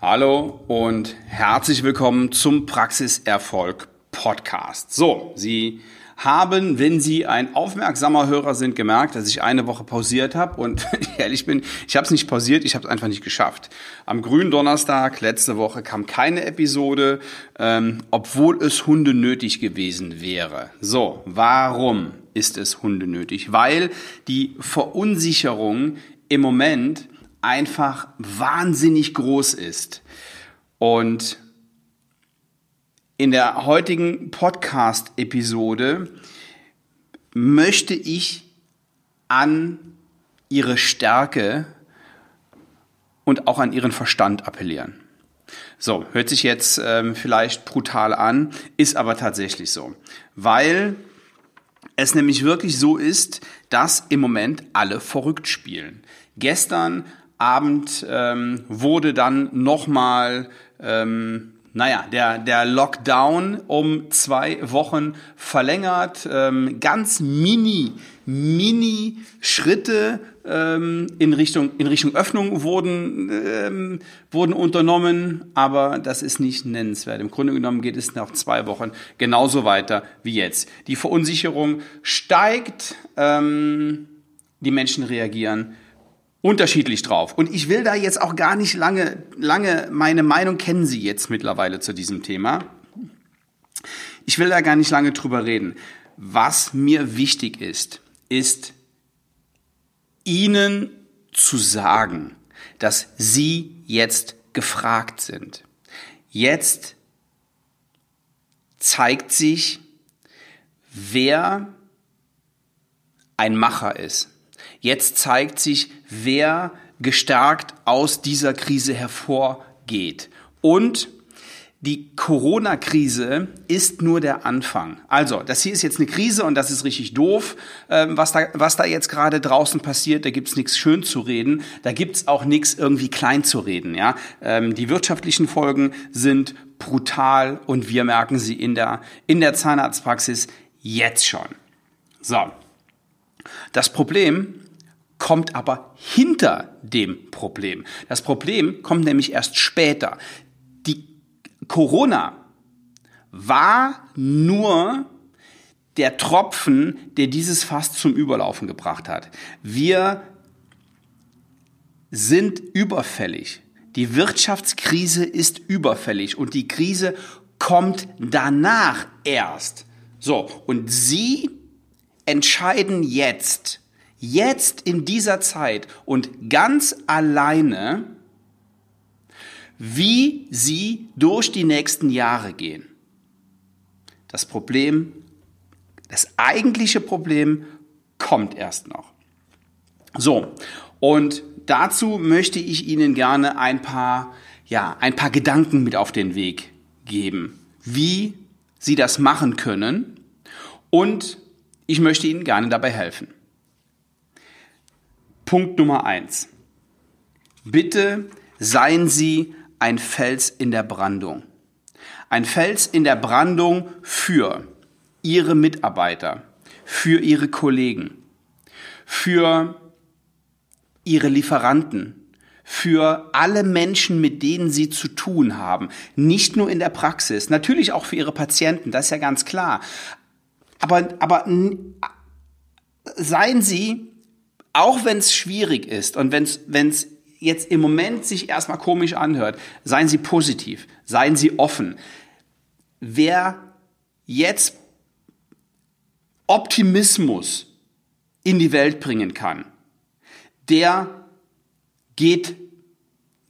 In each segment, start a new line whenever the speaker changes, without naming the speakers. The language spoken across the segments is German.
Hallo und herzlich willkommen zum Praxiserfolg Podcast. So, Sie haben, wenn Sie ein aufmerksamer Hörer sind, gemerkt, dass ich eine Woche pausiert habe und ehrlich bin, ich habe es nicht pausiert, ich habe es einfach nicht geschafft. Am grünen Donnerstag letzte Woche kam keine Episode, ähm, obwohl es Hunde nötig gewesen wäre. So, warum ist es Hunde nötig? Weil die Verunsicherung im Moment einfach wahnsinnig groß ist. Und in der heutigen Podcast-Episode möchte ich an ihre Stärke und auch an ihren Verstand appellieren. So, hört sich jetzt ähm, vielleicht brutal an, ist aber tatsächlich so. Weil es nämlich wirklich so ist, dass im Moment alle verrückt spielen. Gestern Abend ähm, wurde dann nochmal, ähm, naja, der, der Lockdown um zwei Wochen verlängert. Ähm, ganz mini, mini Schritte ähm, in, Richtung, in Richtung Öffnung wurden, ähm, wurden unternommen, aber das ist nicht nennenswert. Im Grunde genommen geht es nach zwei Wochen genauso weiter wie jetzt. Die Verunsicherung steigt, ähm, die Menschen reagieren unterschiedlich drauf. Und ich will da jetzt auch gar nicht lange, lange, meine Meinung kennen Sie jetzt mittlerweile zu diesem Thema. Ich will da gar nicht lange drüber reden. Was mir wichtig ist, ist Ihnen zu sagen, dass Sie jetzt gefragt sind. Jetzt zeigt sich, wer ein Macher ist. Jetzt zeigt sich, wer gestärkt aus dieser Krise hervorgeht. Und die Corona-Krise ist nur der Anfang. Also, das hier ist jetzt eine Krise und das ist richtig doof, ähm, was, da, was da jetzt gerade draußen passiert. Da gibt's nichts schön zu reden, da gibt's auch nichts irgendwie klein zu reden. Ja? Ähm, die wirtschaftlichen Folgen sind brutal und wir merken sie in der, in der Zahnarztpraxis jetzt schon. So, das Problem kommt aber hinter dem Problem. Das Problem kommt nämlich erst später. Die Corona war nur der Tropfen, der dieses Fass zum Überlaufen gebracht hat. Wir sind überfällig. Die Wirtschaftskrise ist überfällig und die Krise kommt danach erst. So, und Sie entscheiden jetzt, jetzt in dieser Zeit und ganz alleine, wie sie durch die nächsten Jahre gehen. Das Problem, das eigentliche Problem kommt erst noch. So, und dazu möchte ich Ihnen gerne ein paar, ja, ein paar Gedanken mit auf den Weg geben, wie Sie das machen können und ich möchte Ihnen gerne dabei helfen. Punkt Nummer eins. Bitte seien Sie ein Fels in der Brandung. Ein Fels in der Brandung für Ihre Mitarbeiter, für Ihre Kollegen, für Ihre Lieferanten, für alle Menschen, mit denen Sie zu tun haben. Nicht nur in der Praxis, natürlich auch für Ihre Patienten, das ist ja ganz klar. Aber, aber seien Sie auch wenn es schwierig ist und wenn es jetzt im Moment sich erstmal komisch anhört, seien Sie positiv, seien Sie offen. Wer jetzt Optimismus in die Welt bringen kann, der geht,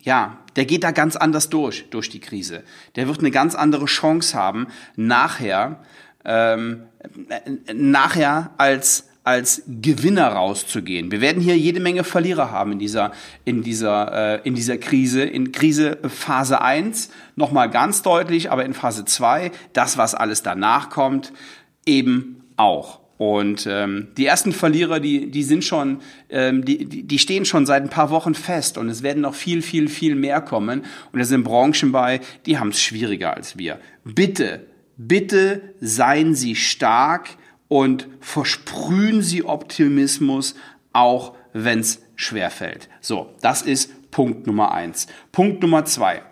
ja, der geht da ganz anders durch, durch die Krise. Der wird eine ganz andere Chance haben, nachher, ähm, nachher als als Gewinner rauszugehen. Wir werden hier jede Menge Verlierer haben in dieser, in dieser, äh, in dieser Krise. In Krise Phase 1 nochmal ganz deutlich, aber in Phase 2, das, was alles danach kommt, eben auch. Und ähm, die ersten Verlierer, die, die sind schon, ähm, die, die stehen schon seit ein paar Wochen fest und es werden noch viel, viel, viel mehr kommen. Und es sind Branchen bei, die haben es schwieriger als wir. Bitte, bitte seien Sie stark und versprühen Sie Optimismus, auch wenn es schwerfällt. So, das ist Punkt Nummer eins. Punkt Nummer zwei.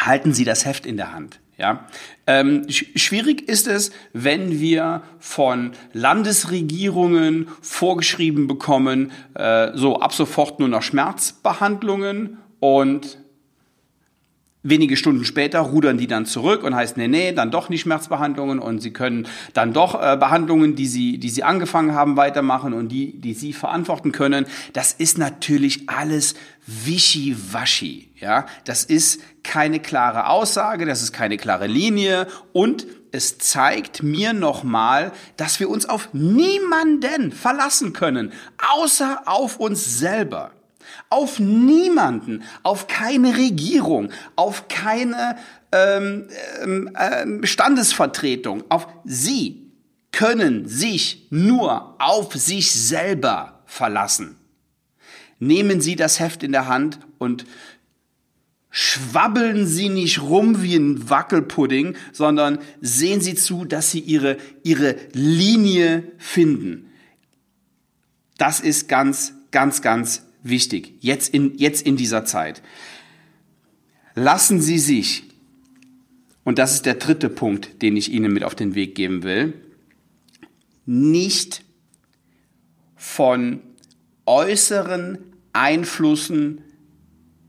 halten Sie das Heft in der Hand. Ja, ähm, schwierig ist es, wenn wir von Landesregierungen vorgeschrieben bekommen, äh, so ab sofort nur noch Schmerzbehandlungen und Wenige Stunden später rudern die dann zurück und heißt, nee, nee, dann doch nicht Schmerzbehandlungen und sie können dann doch äh, Behandlungen, die sie, die sie angefangen haben, weitermachen und die, die sie verantworten können. Das ist natürlich alles wischiwaschi, ja. Das ist keine klare Aussage, das ist keine klare Linie und es zeigt mir nochmal, dass wir uns auf niemanden verlassen können, außer auf uns selber. Auf niemanden, auf keine Regierung, auf keine ähm, ähm, Standesvertretung, auf Sie können sich nur auf sich selber verlassen. Nehmen Sie das Heft in der Hand und schwabbeln Sie nicht rum wie ein Wackelpudding, sondern sehen Sie zu, dass Sie Ihre, Ihre Linie finden. Das ist ganz, ganz, ganz wichtig, jetzt in, jetzt in dieser Zeit. Lassen Sie sich, und das ist der dritte Punkt, den ich Ihnen mit auf den Weg geben will, nicht von äußeren Einflüssen,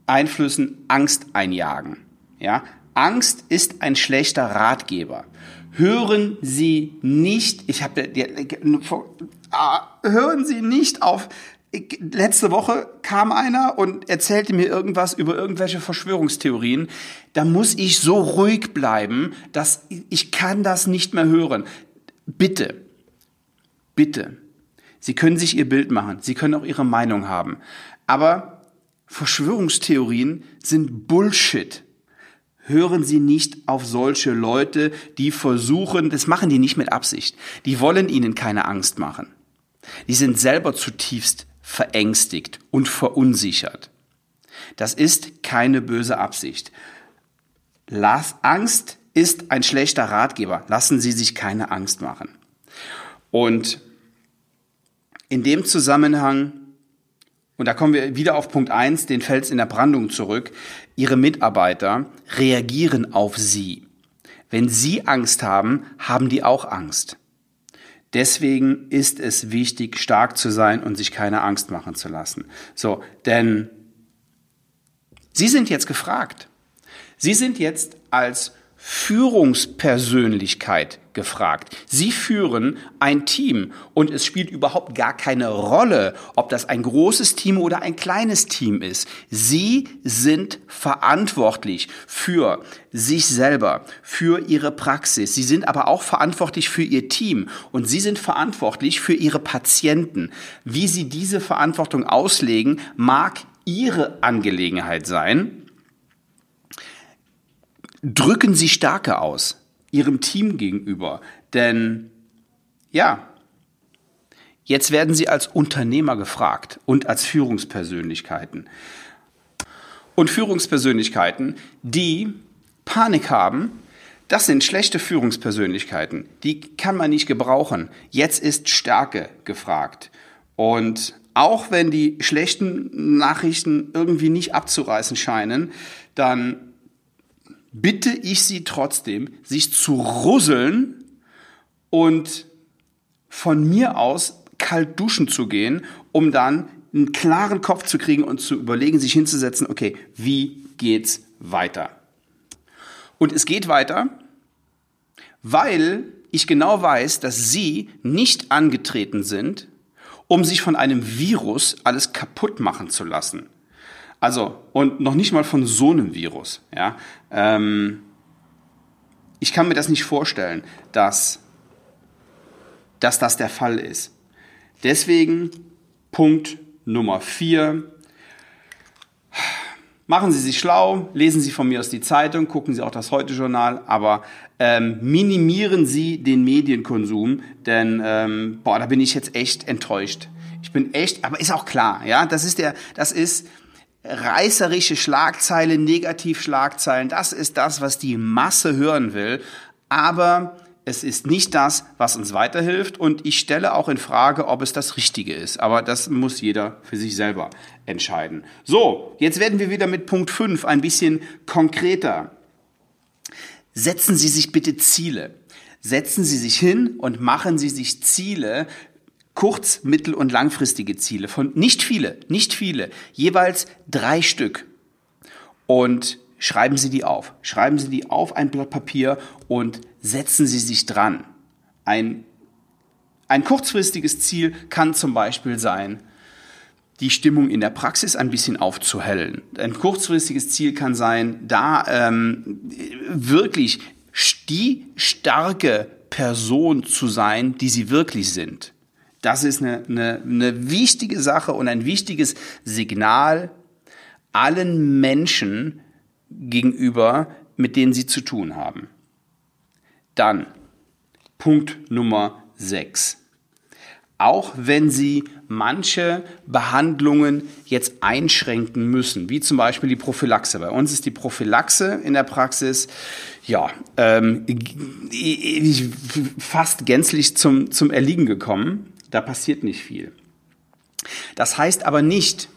Einflüssen Angst einjagen. Ja? Angst ist ein schlechter Ratgeber. Hören Sie nicht, ich habe, ah, hören Sie nicht auf letzte Woche kam einer und erzählte mir irgendwas über irgendwelche Verschwörungstheorien. Da muss ich so ruhig bleiben, dass ich kann das nicht mehr hören. Bitte, bitte. Sie können sich Ihr Bild machen. Sie können auch Ihre Meinung haben. Aber Verschwörungstheorien sind Bullshit. Hören Sie nicht auf solche Leute, die versuchen, das machen die nicht mit Absicht. Die wollen Ihnen keine Angst machen. Die sind selber zutiefst verängstigt und verunsichert. Das ist keine böse Absicht. Las Angst ist ein schlechter Ratgeber. Lassen Sie sich keine Angst machen. Und in dem Zusammenhang, und da kommen wir wieder auf Punkt eins, den Fels in der Brandung zurück, Ihre Mitarbeiter reagieren auf Sie. Wenn Sie Angst haben, haben die auch Angst. Deswegen ist es wichtig, stark zu sein und sich keine Angst machen zu lassen. So, denn Sie sind jetzt gefragt. Sie sind jetzt als Führungspersönlichkeit gefragt. Sie führen ein Team und es spielt überhaupt gar keine Rolle, ob das ein großes Team oder ein kleines Team ist. Sie sind verantwortlich für sich selber, für ihre Praxis. Sie sind aber auch verantwortlich für ihr Team und sie sind verantwortlich für ihre Patienten. Wie sie diese Verantwortung auslegen, mag ihre Angelegenheit sein drücken Sie Stärke aus Ihrem Team gegenüber. Denn ja, jetzt werden Sie als Unternehmer gefragt und als Führungspersönlichkeiten. Und Führungspersönlichkeiten, die Panik haben, das sind schlechte Führungspersönlichkeiten. Die kann man nicht gebrauchen. Jetzt ist Stärke gefragt. Und auch wenn die schlechten Nachrichten irgendwie nicht abzureißen scheinen, dann bitte ich Sie trotzdem, sich zu russeln und von mir aus kalt duschen zu gehen, um dann einen klaren Kopf zu kriegen und zu überlegen, sich hinzusetzen, okay, wie geht's weiter? Und es geht weiter, weil ich genau weiß, dass Sie nicht angetreten sind, um sich von einem Virus alles kaputt machen zu lassen. Also, und noch nicht mal von so einem Virus. Ja? Ähm, ich kann mir das nicht vorstellen, dass, dass das der Fall ist. Deswegen Punkt Nummer vier. Machen Sie sich schlau, lesen Sie von mir aus die Zeitung, gucken Sie auch das Heute-Journal, aber ähm, minimieren Sie den Medienkonsum, denn ähm, boah, da bin ich jetzt echt enttäuscht. Ich bin echt, aber ist auch klar, ja, das ist der, das ist, reißerische Schlagzeilen, Negativschlagzeilen, das ist das, was die Masse hören will. Aber es ist nicht das, was uns weiterhilft. Und ich stelle auch in Frage, ob es das Richtige ist. Aber das muss jeder für sich selber entscheiden. So, jetzt werden wir wieder mit Punkt 5 ein bisschen konkreter. setzen Sie sich bitte Ziele. Setzen Sie sich hin und machen Sie sich Ziele, kurz-, mittel- und langfristige Ziele von nicht viele, nicht viele, jeweils drei Stück. Und schreiben Sie die auf. Schreiben Sie die auf ein Blatt Papier und setzen Sie sich dran. Ein, ein kurzfristiges Ziel kann zum Beispiel sein, die Stimmung in der Praxis ein bisschen aufzuhellen. Ein kurzfristiges Ziel kann sein, da ähm, wirklich die starke Person zu sein, die sie wirklich sind. Das ist eine, eine, eine wichtige Sache und ein wichtiges Signal allen Menschen gegenüber, mit denen sie zu tun haben. Dann Punkt Nummer 6 auch wenn sie manche Behandlungen jetzt einschränken müssen, wie zum Beispiel die Prophylaxe. Bei uns ist die Prophylaxe in der Praxis ja ähm, fast gänzlich zum, zum Erliegen gekommen. Da passiert nicht viel. Das heißt aber nicht,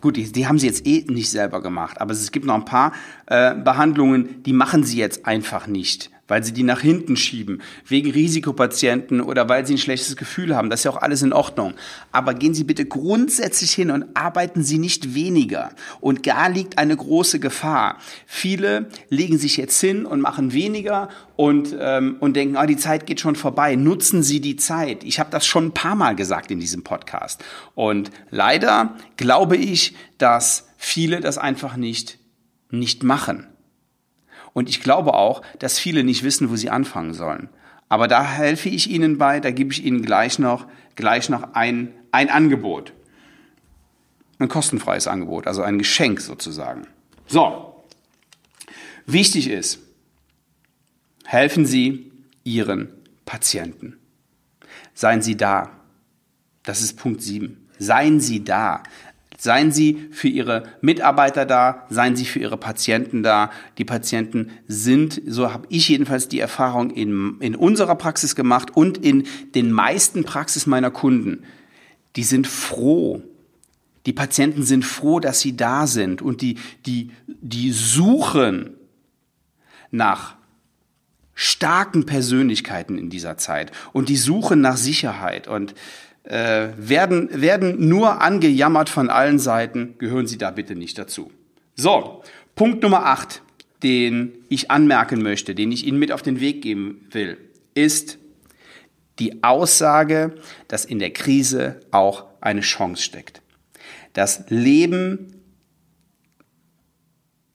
Gut, die, die haben sie jetzt eh nicht selber gemacht, aber es gibt noch ein paar äh, Behandlungen, die machen sie jetzt einfach nicht weil sie die nach hinten schieben, wegen Risikopatienten oder weil sie ein schlechtes Gefühl haben. Das ist ja auch alles in Ordnung. Aber gehen Sie bitte grundsätzlich hin und arbeiten Sie nicht weniger. Und da liegt eine große Gefahr. Viele legen sich jetzt hin und machen weniger und, ähm, und denken, ah, die Zeit geht schon vorbei. Nutzen Sie die Zeit. Ich habe das schon ein paar Mal gesagt in diesem Podcast. Und leider glaube ich, dass viele das einfach nicht, nicht machen. Und ich glaube auch, dass viele nicht wissen, wo sie anfangen sollen. Aber da helfe ich Ihnen bei, da gebe ich Ihnen gleich noch, gleich noch ein, ein Angebot. Ein kostenfreies Angebot, also ein Geschenk sozusagen. So, wichtig ist, helfen Sie Ihren Patienten. Seien Sie da. Das ist Punkt 7. Seien Sie da. Seien Sie für Ihre Mitarbeiter da, seien Sie für Ihre Patienten da. Die Patienten sind, so habe ich jedenfalls die Erfahrung in, in unserer Praxis gemacht und in den meisten Praxis meiner Kunden, die sind froh. Die Patienten sind froh, dass sie da sind und die, die, die suchen nach starken Persönlichkeiten in dieser Zeit und die suchen nach Sicherheit und äh, werden, werden nur angejammert von allen Seiten, gehören Sie da bitte nicht dazu. So, Punkt Nummer 8, den ich anmerken möchte, den ich Ihnen mit auf den Weg geben will, ist die Aussage, dass in der Krise auch eine Chance steckt. Das Leben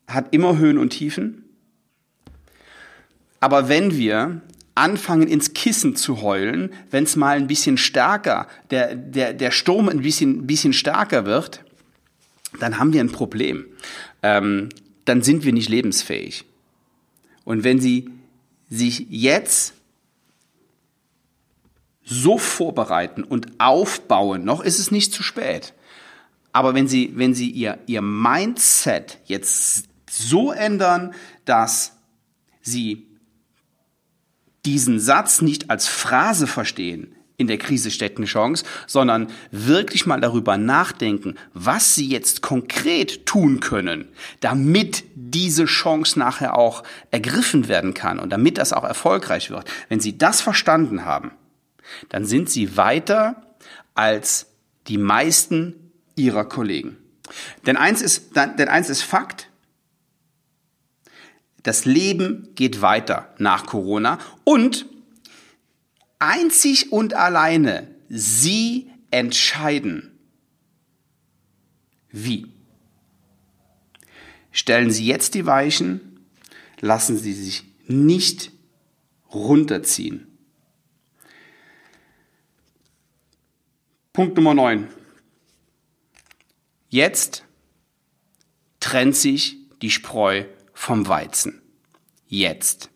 hat immer Höhen und Tiefen. Aber wenn wir anfangen ins Kissen zu heulen, wenn es mal ein bisschen stärker, der, der, der Sturm ein bisschen, bisschen stärker wird, dann haben wir ein Problem. Ähm, dann sind wir nicht lebensfähig. Und wenn Sie sich jetzt so vorbereiten und aufbauen, noch ist es nicht zu spät. Aber wenn Sie, wenn Sie Ihr, Ihr Mindset jetzt so ändern, dass Sie diesen Satz nicht als Phrase verstehen, in der Krise steckt eine Chance, sondern wirklich mal darüber nachdenken, was sie jetzt konkret tun können, damit diese Chance nachher auch ergriffen werden kann und damit das auch erfolgreich wird. Wenn sie das verstanden haben, dann sind sie weiter als die meisten ihrer Kollegen. Denn eins ist, denn eins ist Fakt, das Leben geht weiter nach Corona und einzig und alleine Sie entscheiden, wie. Stellen Sie jetzt die Weichen, lassen Sie sich nicht runterziehen. Punkt Nummer 9. Jetzt trennt sich die Spreu vom Weizen. Jetzt.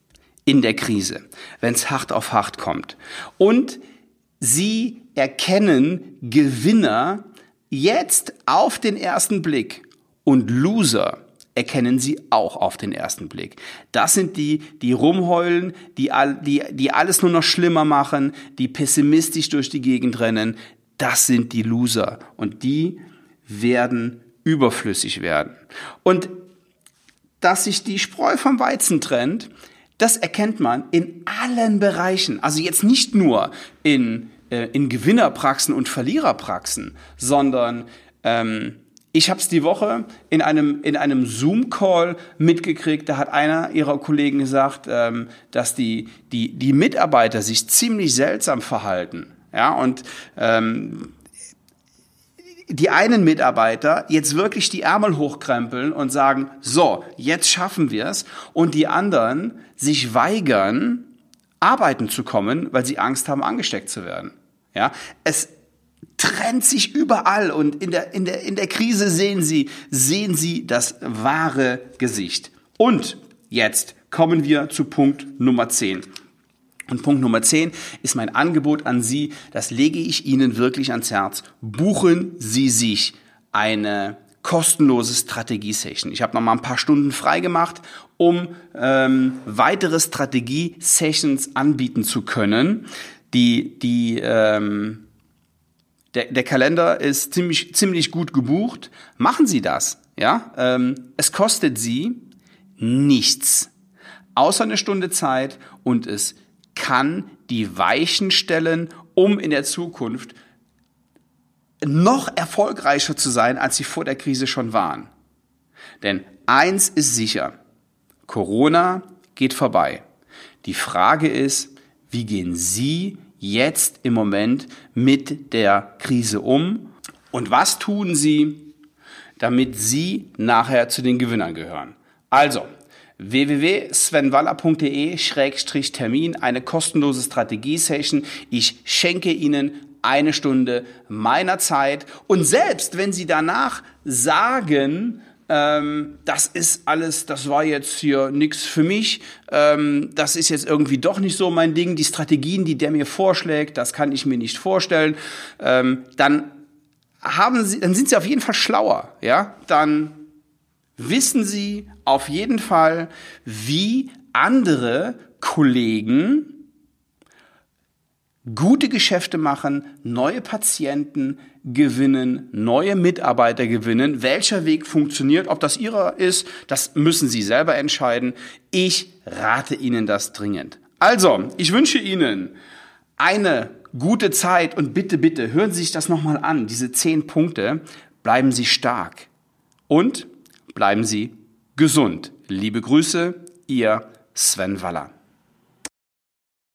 In der Krise. Wenn es hart auf hart kommt. Und sie erkennen Gewinner jetzt auf den ersten Blick und Loser erkennen sie auch auf den ersten Blick. Das sind die, die rumheulen, die, die, die alles nur noch schlimmer machen, die pessimistisch durch die Gegend rennen. Das sind die Loser und die werden überflüssig werden. Und dass sich die Spreu vom Weizen trennt, das erkennt man in allen Bereichen. Also jetzt nicht nur in, äh, in Gewinnerpraxen und Verliererpraxen, sondern ähm, ich habe es die Woche in einem, in einem Zoom-Call mitgekriegt. Da hat einer ihrer Kollegen gesagt, ähm, dass die, die, die Mitarbeiter sich ziemlich seltsam verhalten. Ja, und ähm, die einen Mitarbeiter jetzt wirklich die Ärmel hochkrempeln und sagen, so, jetzt schaffen wir es, und die anderen sich weigern, arbeiten zu kommen, weil sie Angst haben, angesteckt zu werden. Ja, es trennt sich überall und in der, in der, in der Krise sehen Sie, sehen Sie das wahre Gesicht. Und jetzt kommen wir zu Punkt Nummer 10. Und Punkt Nummer 10 ist mein Angebot an Sie, das lege ich Ihnen wirklich ans Herz. Buchen Sie sich eine kostenlose Strategie-Session. Ich habe noch mal ein paar Stunden frei gemacht, um ähm, weitere Strategie-Sessions anbieten zu können. Die, die, ähm, der, der Kalender ist ziemlich, ziemlich gut gebucht. Machen Sie das. Ja, ähm, es kostet Sie nichts, außer eine Stunde Zeit und es kann die Weichen stellen, um in der Zukunft noch erfolgreicher zu sein, als sie vor der Krise schon waren. Denn eins ist sicher, Corona geht vorbei. Die Frage ist, wie gehen Sie jetzt im Moment mit der Krise um und was tun Sie, damit Sie nachher zu den Gewinnern gehören? Also, www.svenwaller.de-termin, eine kostenlose Strategie-Session. Ich schenke Ihnen eine Stunde meiner Zeit. Und selbst wenn Sie danach sagen, ähm, das ist alles, das war jetzt hier nichts für mich, ähm, das ist jetzt irgendwie doch nicht so mein Ding, die Strategien, die der mir vorschlägt, das kann ich mir nicht vorstellen, ähm, dann haben Sie, dann sind Sie auf jeden Fall schlauer, ja, dann wissen Sie auf jeden Fall, wie andere Kollegen gute Geschäfte machen, neue Patienten gewinnen, neue Mitarbeiter gewinnen. Welcher Weg funktioniert, ob das Ihrer ist, das müssen Sie selber entscheiden. Ich rate Ihnen das dringend. Also, ich wünsche Ihnen eine gute Zeit und bitte, bitte hören Sie sich das nochmal an, diese zehn Punkte. Bleiben Sie stark und bleiben Sie gesund. Liebe Grüße, Ihr Sven Waller.